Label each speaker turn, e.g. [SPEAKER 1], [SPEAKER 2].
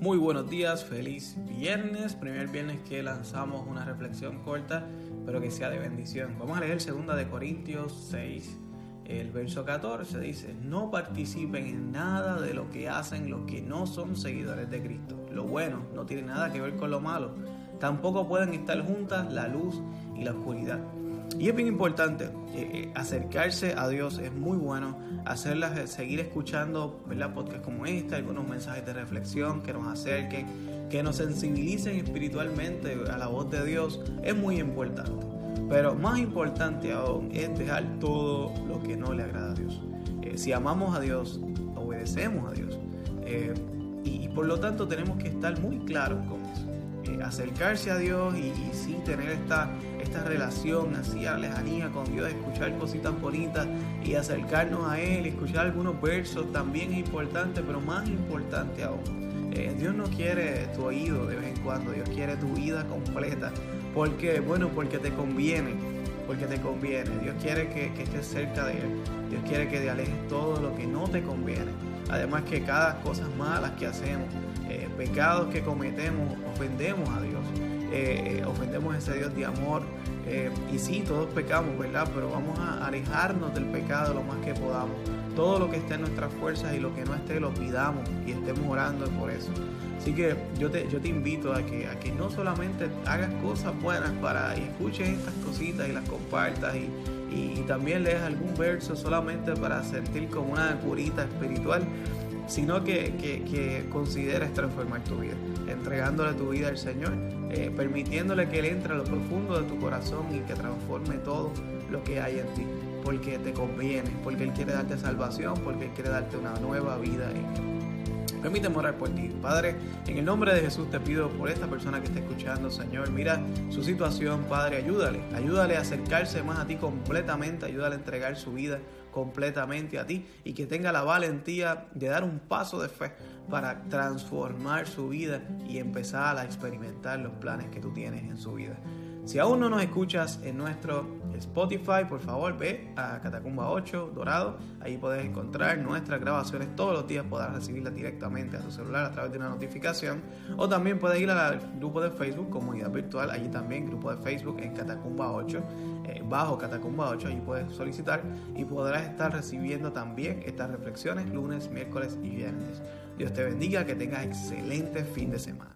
[SPEAKER 1] Muy buenos días, feliz viernes, primer viernes que lanzamos una reflexión corta, pero que sea de bendición. Vamos a leer 2 de Corintios 6, el verso 14 dice, no participen en nada de lo que hacen los que no son seguidores de Cristo. Lo bueno no tiene nada que ver con lo malo. Tampoco pueden estar juntas la luz y la oscuridad. Y es bien importante eh, eh, acercarse a Dios, es muy bueno hacerlas, eh, seguir escuchando ¿verdad? podcasts como este, algunos mensajes de reflexión que nos acerquen, que nos sensibilicen espiritualmente a la voz de Dios, es muy importante. Pero más importante aún es dejar todo lo que no le agrada a Dios. si amamos a Dios, obedecemos a Dios. y, y, por lo tanto tenemos que estar muy claros con eso. Eh, acercarse a Dios y, sí tener esta, esta relación así a lejanía con Dios, escuchar cositas bonitas y acercarnos a Él, escuchar algunos versos también es importante, pero más importante aún. Eh, Dios no quiere tu oído de vez en cuando, Dios quiere tu vida completa. ¿Por qué? Bueno, porque te conviene, porque te conviene. Dios quiere que, estés cerca de Él. Dios quiere que te alejes todo lo que no te conviene. Además que cada cosa malas que hacemos, eh, pecados que cometemos, ofendemos a Dios. Eh, eh, ofendemos a ese Dios de amor. y sí, todos pecamos, ¿verdad? Pero vamos a alejarnos del pecado lo más que podamos. Todo lo que esté en nuestras fuerzas y lo que no esté, lo pidamos y estemos orando por eso. Así que yo te, yo te invito a que, a que no solamente hagas cosas buenas para y escuches estas cositas y las compartas y, y, también lees algún verso solamente para sentir como una curita espiritual, sino que, que, transformar tu vida, entregándole tu vida al Señor, eh, permitiéndole que Él entre a lo profundo de tu corazón y que transforme todo lo que hay en ti, porque te conviene, porque Él quiere darte salvación, porque Él quiere darte una nueva vida en Permíteme orar por ti. Padre, en el nombre de Jesús te pido por esta persona que está escuchando, Señor. Mira su situación, Padre, ayúdale. Ayúdale a acercarse más a ti completamente. Ayúdale a entregar su vida completamente a ti y que tenga la valentía de dar un paso de fe para transformar su vida y empezar a experimentar los planes que tú tienes en su vida. Si aún no nos escuchas en nuestro Spotify, por favor ve a Catacumba 8 Dorado. Ahí puedes encontrar nuestras grabaciones todos los días, podrás recibirlas directamente a tu celular a través de una notificación. O también puedes ir al grupo de Facebook, Comunidad Virtual. Allí también, grupo de Facebook en Catacumba 8, eh, bajo Catacumba 8. Allí puedes solicitar y podrás estar recibiendo también estas reflexiones lunes, miércoles y viernes. Dios te bendiga, que tengas excelente fin de semana.